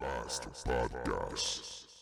Master Podcast.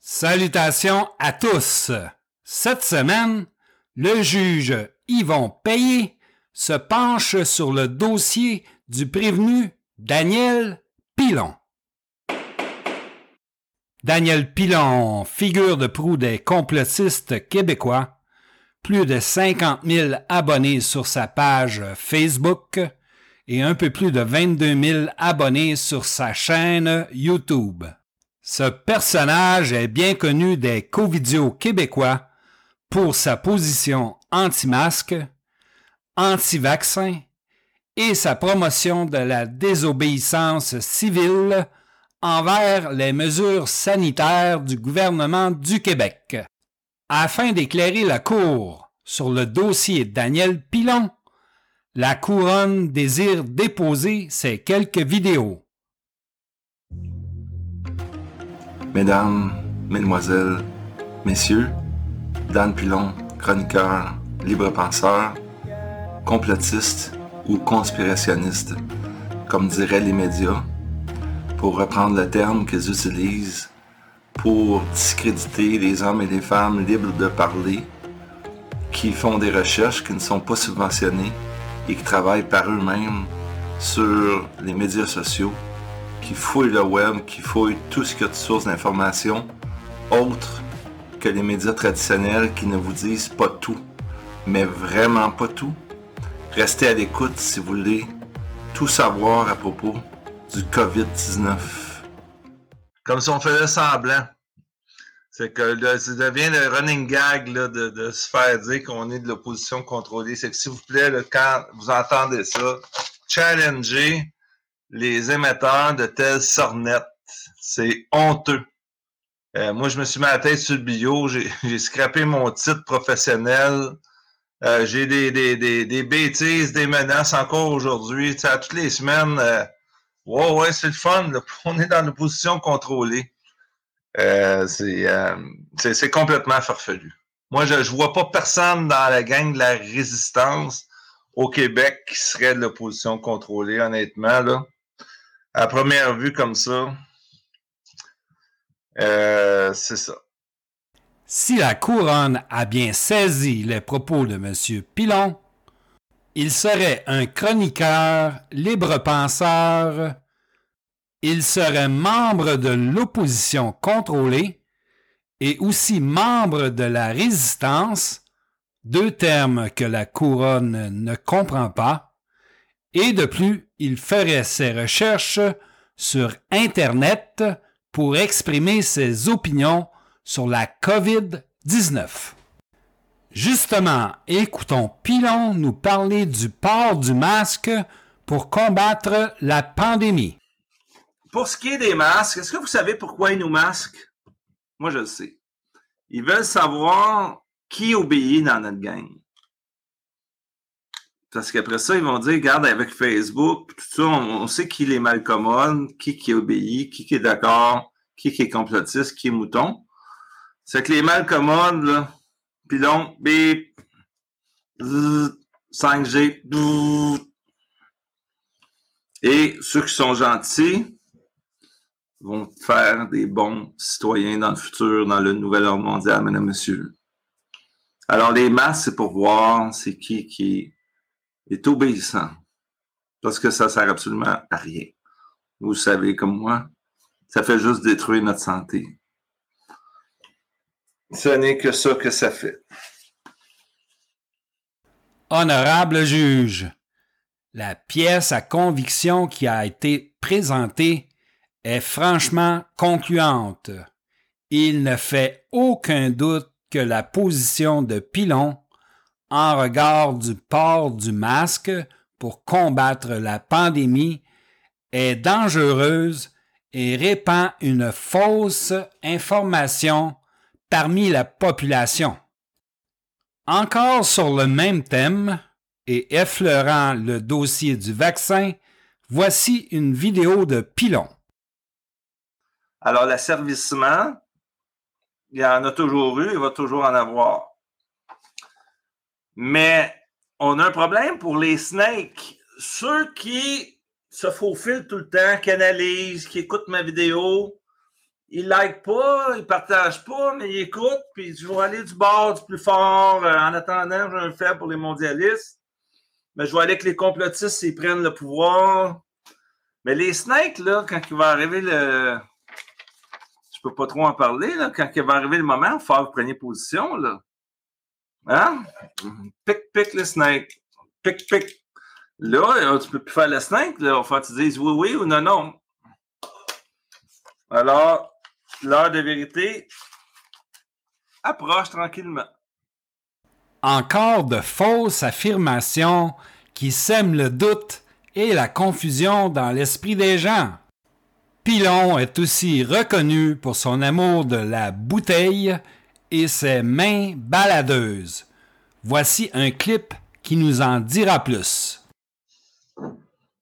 Salutations à tous. Cette semaine, le juge Yvon Payé se penche sur le dossier du prévenu Daniel Pilon. Daniel Pilon, figure de proue des complotistes québécois, plus de 50 000 abonnés sur sa page Facebook et un peu plus de 22 000 abonnés sur sa chaîne YouTube. Ce personnage est bien connu des covidios québécois pour sa position anti-masque, anti-vaccin et sa promotion de la désobéissance civile envers les mesures sanitaires du gouvernement du Québec. Afin d'éclairer la Cour sur le dossier Daniel Pilon, la Couronne désire déposer ces quelques vidéos. Mesdames, Mesdemoiselles, Messieurs, Dan Pilon, chroniqueur, libre-penseur, complotiste ou conspirationniste, comme diraient les médias, pour reprendre le terme qu'ils utilisent pour discréditer les hommes et les femmes libres de parler, qui font des recherches qui ne sont pas subventionnées et qui travaillent par eux-mêmes sur les médias sociaux qui fouillent le web, qui fouillent tout ce qu'il y a de sources d'informations autres que les médias traditionnels qui ne vous disent pas tout, mais vraiment pas tout. Restez à l'écoute si vous voulez tout savoir à propos du COVID-19. Comme si on faisait semblant. C'est que là, ça devient le running gag là, de, de se faire dire qu'on est de l'opposition contrôlée. C'est que s'il vous plaît, là, quand vous entendez ça, challengez les émetteurs de telles sornettes. C'est honteux. Euh, moi, je me suis mis la tête sur le bio, j'ai scrappé mon titre professionnel. Euh, j'ai des, des, des, des bêtises, des menaces encore aujourd'hui. À toutes les semaines, euh, ouais, ouais, c'est le fun. là. On est dans l'opposition contrôlée. Euh, c'est euh, c'est complètement farfelu. Moi, je ne vois pas personne dans la gang de la résistance au Québec qui serait de l'opposition contrôlée, honnêtement. Là. À première vue comme ça, euh, c'est ça. Si la couronne a bien saisi les propos de M. Pilon, il serait un chroniqueur, libre-penseur, il serait membre de l'opposition contrôlée et aussi membre de la résistance, deux termes que la couronne ne comprend pas, et de plus, il ferait ses recherches sur Internet pour exprimer ses opinions sur la COVID-19. Justement, écoutons Pilon nous parler du port du masque pour combattre la pandémie. Pour ce qui est des masques, est-ce que vous savez pourquoi ils nous masquent? Moi, je le sais. Ils veulent savoir qui obéit dans notre gang. Parce qu'après ça, ils vont dire, regarde, avec Facebook, tout ça, on, sait qui les malcommode, qui qui obéit, qui qui est d'accord, qui qui est complotiste, qui est mouton. C'est que les malcommodes, là, puis donc, bip, zzz, 5G, bouh. et ceux qui sont gentils, vont faire des bons citoyens dans le futur, dans le nouvel ordre mondial, mesdames, messieurs. Alors, les masses, c'est pour voir c'est qui qui est obéissant. Parce que ça sert absolument à rien. Vous savez, comme moi, ça fait juste détruire notre santé. Ce n'est que ça que ça fait. Honorable juge, la pièce à conviction qui a été présentée est franchement concluante Il ne fait aucun doute que la position de Pilon en regard du port du masque pour combattre la pandémie est dangereuse et répand une fausse information parmi la population. Encore sur le même thème et effleurant le dossier du vaccin, voici une vidéo de Pilon. Alors, l'asservissement, il y en a toujours eu, il va toujours en avoir. Mais on a un problème pour les snakes. Ceux qui se faufilent tout le temps, qui analysent, qui écoutent ma vidéo, ils like pas, ils partagent pas, mais ils écoutent, puis je vais aller du bord du plus fort. Euh, en attendant, j'ai un fait pour les mondialistes. Mais je vais aller avec les complotistes s'ils prennent le pouvoir. Mais les snakes, là, quand il va arriver le. Peux pas trop en parler, là. Quand il va arriver le moment, vous preniez position, là. Hein? Pic, pic le snake. Pic, pic. Là, tu peux plus faire le snake, là. Que tu dises oui, oui ou non, non. Alors, l'heure de vérité approche tranquillement. Encore de fausses affirmations qui sèment le doute et la confusion dans l'esprit des gens. Pilon est aussi reconnu pour son amour de la bouteille et ses mains baladeuses. Voici un clip qui nous en dira plus.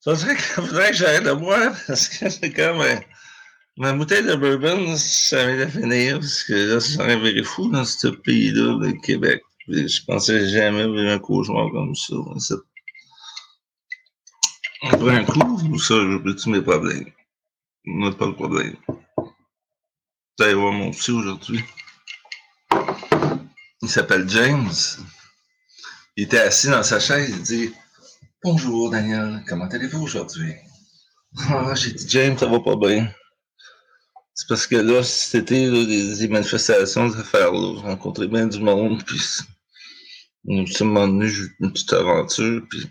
Ça serait faudrait que j'arrête de boire parce que c'est comme Ma bouteille de bourbon, ça vient de finir, parce que là, ça serait fou dans ce pays-là, le Québec. Je pensais jamais vivre un cauchemar comme ça. Après un coup, ça, j'oublie tous mes problèmes. On n'a pas de problème. Vous allez voir mon psy aujourd'hui. Il s'appelle James. Il était assis dans sa chaise, il dit Bonjour Daniel, comment allez-vous aujourd'hui? Ah, j'ai dit James, ça va pas bien. C'est parce que là, c'était des, manifestations, des affaires-là. J'ai rencontré bien du monde, puis m'a donné une petite aventure, puis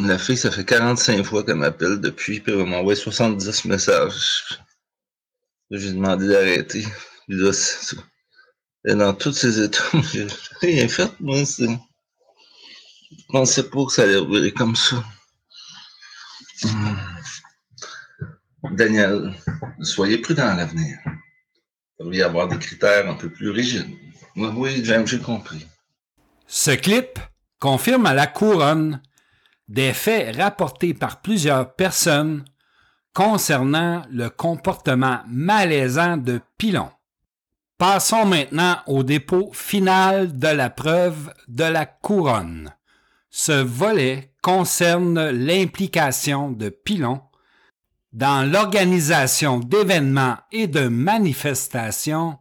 la fille, ça fait 45 fois qu'elle m'appelle depuis, puis elle m'a envoyé 70 messages. J'ai demandé d'arrêter. Puis là, et dans tous ces états, j'ai rien fait, moi. Je pensais pas que ça allait revirer comme ça. Hmm. Daniel, soyez prudent à l'avenir. Il devrait y avoir des critères un peu plus rigides. Oui, j'ai compris. Ce clip confirme à la couronne des faits rapportés par plusieurs personnes concernant le comportement malaisant de Pilon. Passons maintenant au dépôt final de la preuve de la couronne. Ce volet concerne l'implication de Pilon dans l'organisation d'événements et de manifestations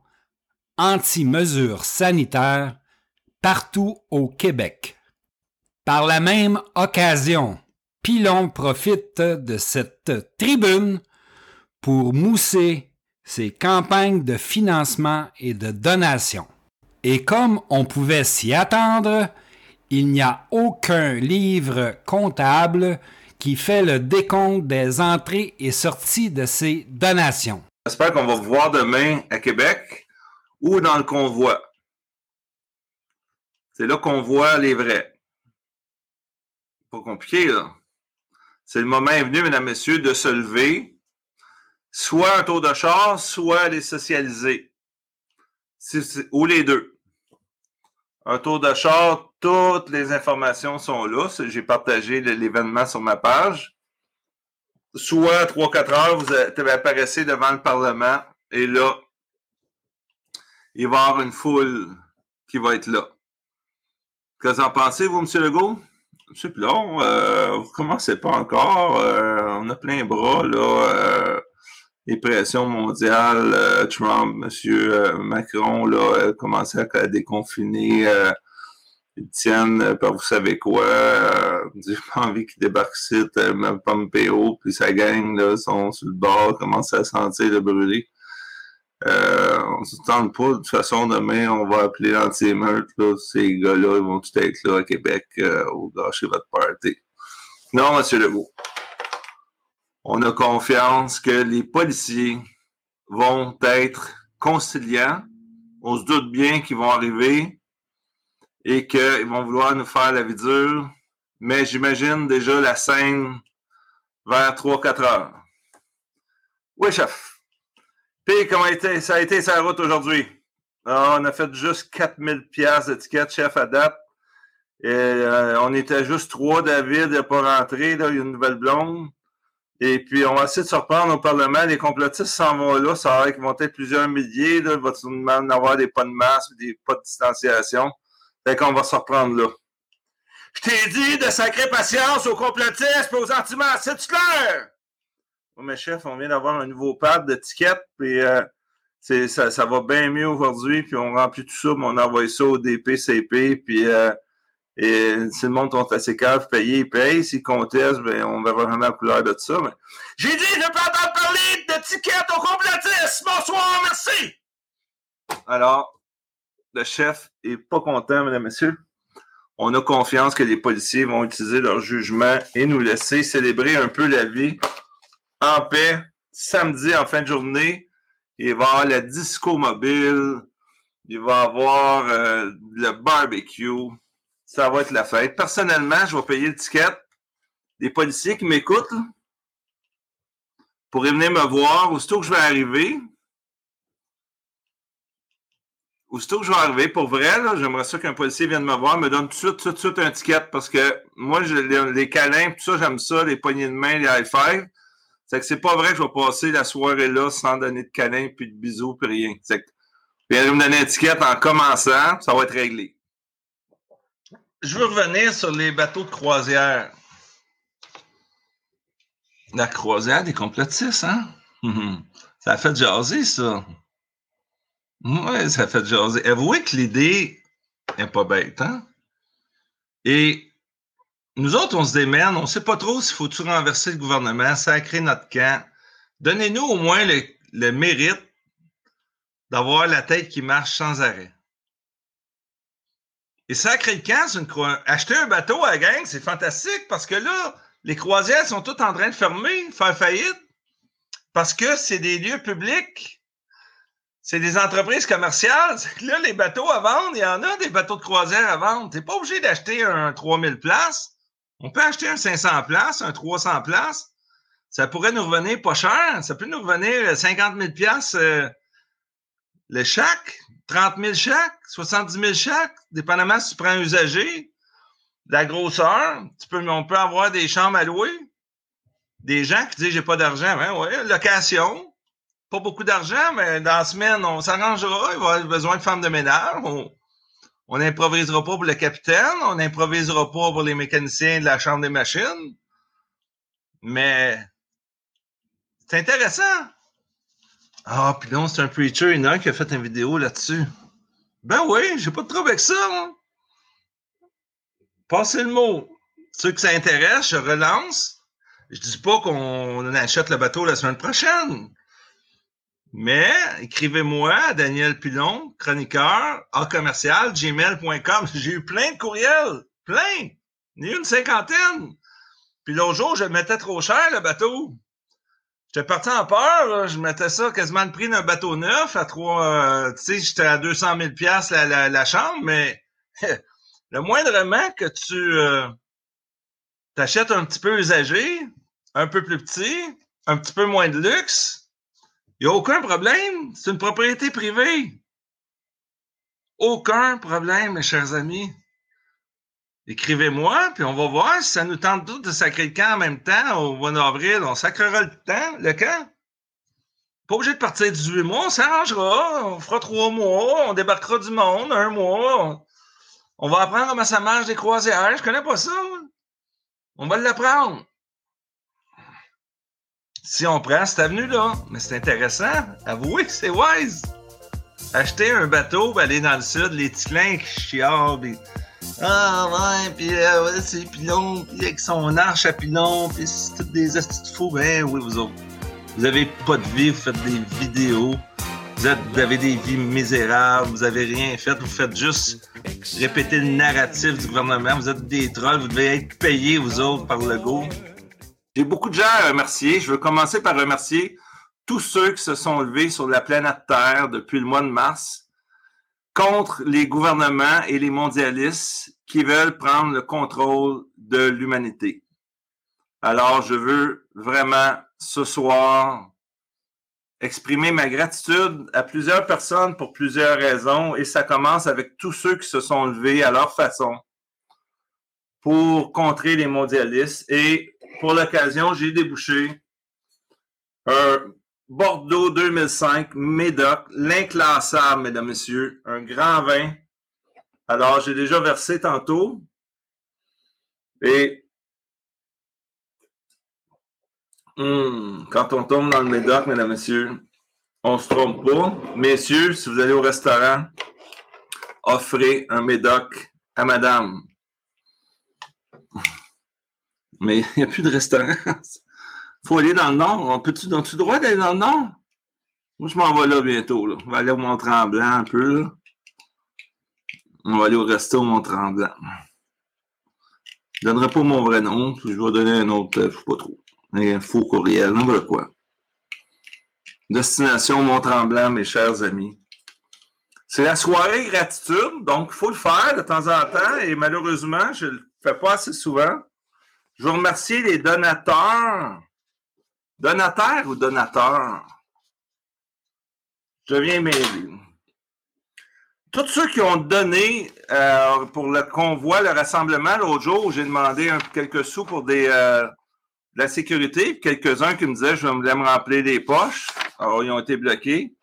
anti-mesures sanitaires partout au Québec. Par la même occasion, Pilon profite de cette tribune pour mousser ses campagnes de financement et de donation. Et comme on pouvait s'y attendre, il n'y a aucun livre comptable qui fait le décompte des entrées et sorties de ces donations. J'espère qu'on va vous voir demain à Québec ou dans le convoi. C'est là qu'on voit les vrais. Pas compliqué, là. C'est le moment venu, mesdames, messieurs, de se lever, soit un tour de char, soit les socialiser. ou les deux. Un tour de char, toutes les informations sont là. J'ai partagé l'événement sur ma page. Soit 3-4 heures, vous apparaissez devant le Parlement et là, il va y avoir une foule qui va être là. Qu'est-ce que vous en pensez, vous, M. Legault? M. Plon, euh, vous ne commencez pas encore. Euh, on a plein bras, là. Euh, les pressions mondiales, euh, Trump, M. Macron, là, commencé à déconfiner ils tiennent euh, par vous savez quoi. Euh, j'ai pas envie qu'ils débarquent ici, euh, même Pompeo, puis sa gang là, sont sur le bord, commencent à sentir le brûler. Euh, on se tente pas. De toute façon, demain, on va appeler l'anti-émeute. Ces gars-là, ils vont tout être là à Québec euh, au gâcher votre party. Non, M. Legault. On a confiance que les policiers vont être conciliants. On se doute bien qu'ils vont arriver et qu'ils vont vouloir nous faire la vie dure. Mais j'imagine déjà la scène vers 3-4 heures. Oui, chef. Puis, comment été, ça a été sa route aujourd'hui? Ah, on a fait juste 4000 pièces d'étiquette, chef, à date. Et, euh, on était juste trois, David n'est pas rentré, là, il y a une nouvelle blonde. Et puis, on va essayer de se reprendre au Parlement. Les complotistes s'en vont là. Ça va qu'ils vont être plusieurs milliers. Là. Il va même avoir des pas de masse, des pas de distanciation? Fait qu'on va se reprendre là. Je t'ai dit de sacrer patience aux complotistes et aux antiments. C'est clair? Oui, mais chef, on vient d'avoir un nouveau pad d'étiquette. Puis, euh, ça, va bien mieux aujourd'hui. Puis, on remplit tout ça. Mais on envoie ça au DPCP. Puis, euh, et si le monde sont assez calme, payer, ils payent. S'ils contestent, ben, on verra vraiment la couleur de ça. J'ai dit, je ne peux pas parler d'étiquette au complotisme. Bonsoir, merci. Alors, le chef est pas content, mesdames messieurs. On a confiance que les policiers vont utiliser leur jugement et nous laisser célébrer un peu la vie en paix. Samedi, en fin de journée, il va y avoir la disco mobile. Il va y avoir euh, le barbecue ça va être la fête. Personnellement, je vais payer le ticket. Les policiers qui m'écoutent pourraient venir me voir aussitôt que je vais arriver. Aussitôt que je vais arriver, pour vrai, j'aimerais ça qu'un policier vienne me voir, me donne tout de suite, tout de suite un ticket parce que moi, les, les câlins, tout ça, j'aime ça, les poignées de main, les high five. C'est que c'est pas vrai que je vais passer la soirée là sans donner de câlins, puis de bisous, puis rien. C'est que, va me donner un ticket en commençant, ça va être réglé je veux revenir sur les bateaux de croisière. La croisière des complotistes, hein? Hum, Ça a fait jaser, ça. Oui, ça a fait jaser. Avouez que l'idée n'est pas bête, hein? Et nous autres, on se démène, on ne sait pas trop s'il faut-tu renverser le gouvernement, sacrer notre camp. Donnez-nous au moins le, mérite d'avoir la tête qui marche sans arrêt. Et sacré le camp, c'est une acheter un bateau à la gang, c'est fantastique parce que là, les croisières sont toutes en train de fermer, faire faillite, parce que c'est des lieux publics, c'est des entreprises commerciales. Là, les bateaux à vendre, il y en a des bateaux de croisière à vendre. Tu n'es pas obligé d'acheter un 3000 places. On peut acheter un 500 places, un 300 places. Ça pourrait nous revenir pas cher. Ça peut nous revenir 50 000 piastres, euh, le chaque. 30 000 chaque, 70 000 chaque, dépendamment si tu prends un usager, la grosseur. Peux, on peut avoir des chambres à louer. Des gens qui disent j'ai pas d'argent. Ben ouais, location. Pas beaucoup d'argent, mais dans la semaine, on s'arrangera. Il va avoir besoin de femmes de ménage. On n'improvisera pas pour le capitaine. On n'improvisera pas pour les mécaniciens de la chambre des machines. Mais c'est intéressant. Ah, puis non, c'est un preacher, il qui a fait une vidéo là-dessus. Ben oui, j'ai pas de trouble avec ça. moi. Passez le mot. Ceux que ça intéresse, je relance. Je dis pas qu'on achète le bateau la semaine prochaine. Mais écrivez-moi Daniel Pilon, chroniqueur, à commercial, gmail.com. J'ai eu plein de courriels. Plein. Une cinquantaine. Puis l'autre jour, je mettais trop cher, le bateau. J'étais parti en peur, là. je mettais ça quasiment le prix d'un bateau neuf à trois, euh, tu sais, j'étais à 200 000 pièces la, la, la chambre, mais le moindrement que tu euh, t'achètes un petit peu usagé, un peu plus petit, un petit peu moins de luxe, il n'y a aucun problème. C'est une propriété privée. Aucun problème, mes chers amis. Écrivez-moi, puis on va voir si ça nous tente tous de sacrer le camp en même temps au mois d'avril. On sacrera le temps, le camp. Pas obligé de partir 18 mois, on s'arrangera. On fera trois mois, on débarquera du monde, un mois. On va apprendre comment ça marche des croisières. Je connais pas ça. On va l'apprendre. Si on prend cette avenue-là, mais c'est intéressant. Avouez, c'est wise. Acheter un bateau, aller dans le sud, les ticlins qui chialent, puis ah ouais, puis euh, c'est pilon, puis avec son arche à pilon, puis c'est toutes des astuces de fous. Ben oui, vous autres. Vous avez pas de vie, vous faites des vidéos. Vous, êtes, vous avez des vies misérables, vous avez rien fait, vous faites juste répéter le narratif du gouvernement. Vous êtes des trolls, vous devez être payés, vous autres, par le go. J'ai beaucoup de gens à remercier. Je veux commencer par remercier tous ceux qui se sont levés sur la planète Terre depuis le mois de mars contre les gouvernements et les mondialistes qui veulent prendre le contrôle de l'humanité. Alors, je veux vraiment ce soir exprimer ma gratitude à plusieurs personnes pour plusieurs raisons et ça commence avec tous ceux qui se sont levés à leur façon pour contrer les mondialistes et pour l'occasion, j'ai débouché un Bordeaux 2005 Médoc, l'inclassable, mesdames, messieurs, un grand vin. Alors, j'ai déjà versé tantôt. Et hum, quand on tombe dans le Médoc, mesdames, messieurs, on ne se trompe pas. Messieurs, si vous allez au restaurant, offrez un Médoc à madame. Mais il n'y a plus de restaurant. faut aller dans le nord. On peut-tu, le droit d'aller dans le nord? Moi, je m'en vais là bientôt. On va aller au Mont-Tremblant un peu. On va aller au resto au Mont-Tremblant. Je ne donnerai pas mon vrai nom, puis je vais donner un autre, euh, je ne sais pas trop. Un faux courriel, n'importe quoi. Destination Mont-Tremblant, mes chers amis. C'est la soirée gratitude, donc il faut le faire de temps en temps, et malheureusement, je ne le fais pas assez souvent. Je veux remercier les donateurs Donateur ou donateur? Je viens m'aider. Tous ceux qui ont donné euh, pour le convoi, le rassemblement, l'autre jour, j'ai demandé quelques sous pour des, euh, la sécurité. Quelques-uns qui me disaient je voulais me remplir les poches. Alors, ils ont été bloqués.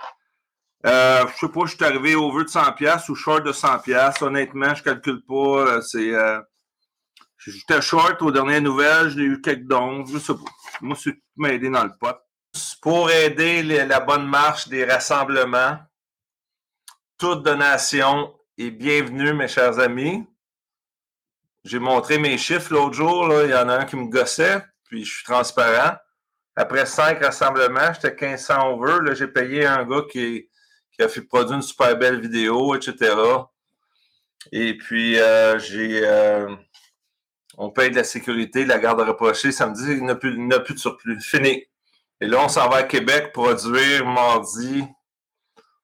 Euh, je sais pas, je suis arrivé au vœu de 100$ ou short de 100$. Honnêtement, je calcule pas. Euh, c'est, J'étais short aux dernières nouvelles, j'ai eu quelques dons, je sais pas. Moi, c'est m'aider dans le pot. Pour aider la bonne marche des rassemblements, toute donation est bienvenue, mes chers amis. J'ai montré mes chiffres l'autre jour, là. il y en a un qui me gossait, puis je suis transparent. Après cinq rassemblements, j'étais 1500 over. Là, j'ai payé un gars qui, qui a fait produire une super belle vidéo, etc. Et puis, euh, j'ai... Euh, on paye de la sécurité, de la garde rapprochée. Samedi, il n'y a, plus, de surplus. Fini. Et là, on s'en va à Québec produire mardi.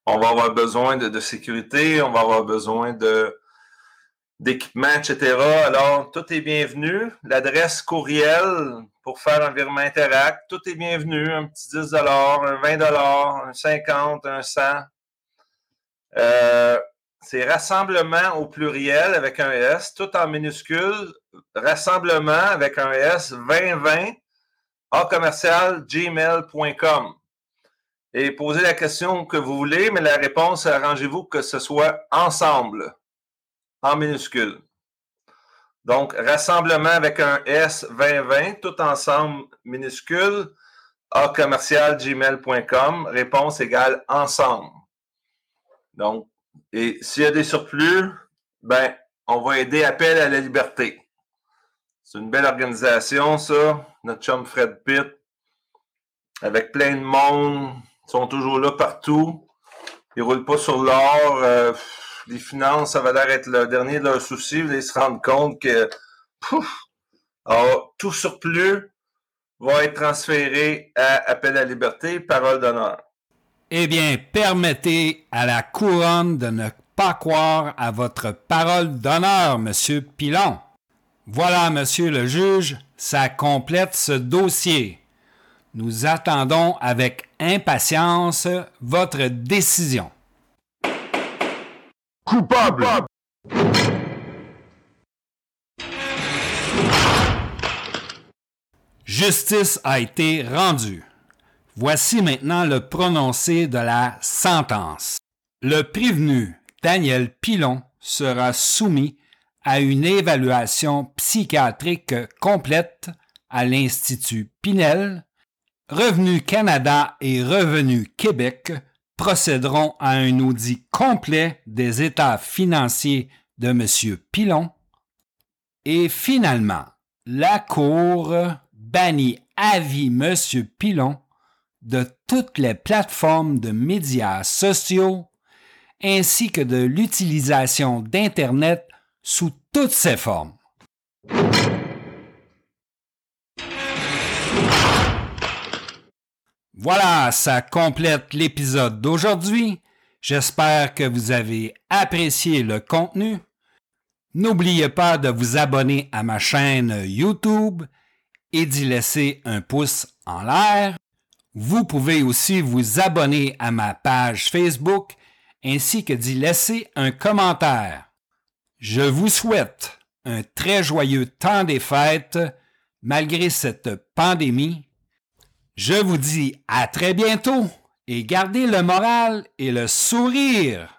On va avoir besoin de, sécurité, on va avoir besoin d'équipement, etc. Alors, tout est bienvenu. L'adresse courriel pour faire un virement interact, tout est bienvenu. Un petit 10 un 20 un 50 un 100. Euh, c'est rassemblement au pluriel avec un S, tout en minuscule, rassemblement avec un S 2020 à commercial gmail.com. Et posez la question que vous voulez, mais la réponse, arrangez-vous que ce soit ensemble, en minuscule. Donc, rassemblement avec un S 2020, tout ensemble minuscule, à commercial gmail.com, réponse égale ensemble. Donc, et s'il y a des surplus, ben, on va aider Appel à la liberté. C'est une belle organisation, ça. Notre chum Fred Pitt, avec plein de monde. Ils sont toujours là partout. Ils ne roulent pas sur l'or. Euh, les finances, ça va l'air être le dernier de leurs soucis. Ils se rendent compte que tout surplus va être transféré à Appel à la liberté, parole d'honneur. Eh bien, permettez à la couronne de ne pas croire à votre parole d'honneur, monsieur Pilon. Voilà, monsieur le juge, ça complète ce dossier. Nous attendons avec impatience votre décision. Coupable. Justice a été rendue. Voici maintenant le prononcé de la sentence. Le prévenu Daniel Pilon sera soumis à une évaluation psychiatrique complète à l'Institut Pinel, Revenu Canada et Revenu Québec procéderont à un audit complet des états financiers de M. Pilon et finalement, la Cour bannit à vie M. Pilon de toutes les plateformes de médias sociaux ainsi que de l'utilisation d'Internet sous toutes ses formes. Voilà, ça complète l'épisode d'aujourd'hui. J'espère que vous avez apprécié le contenu. N'oubliez pas de vous abonner à ma chaîne YouTube et d'y laisser un pouce en l'air. Vous pouvez aussi vous abonner à ma page Facebook ainsi que d'y laisser un commentaire. Je vous souhaite un très joyeux temps des fêtes malgré cette pandémie. Je vous dis à très bientôt et gardez le moral et le sourire.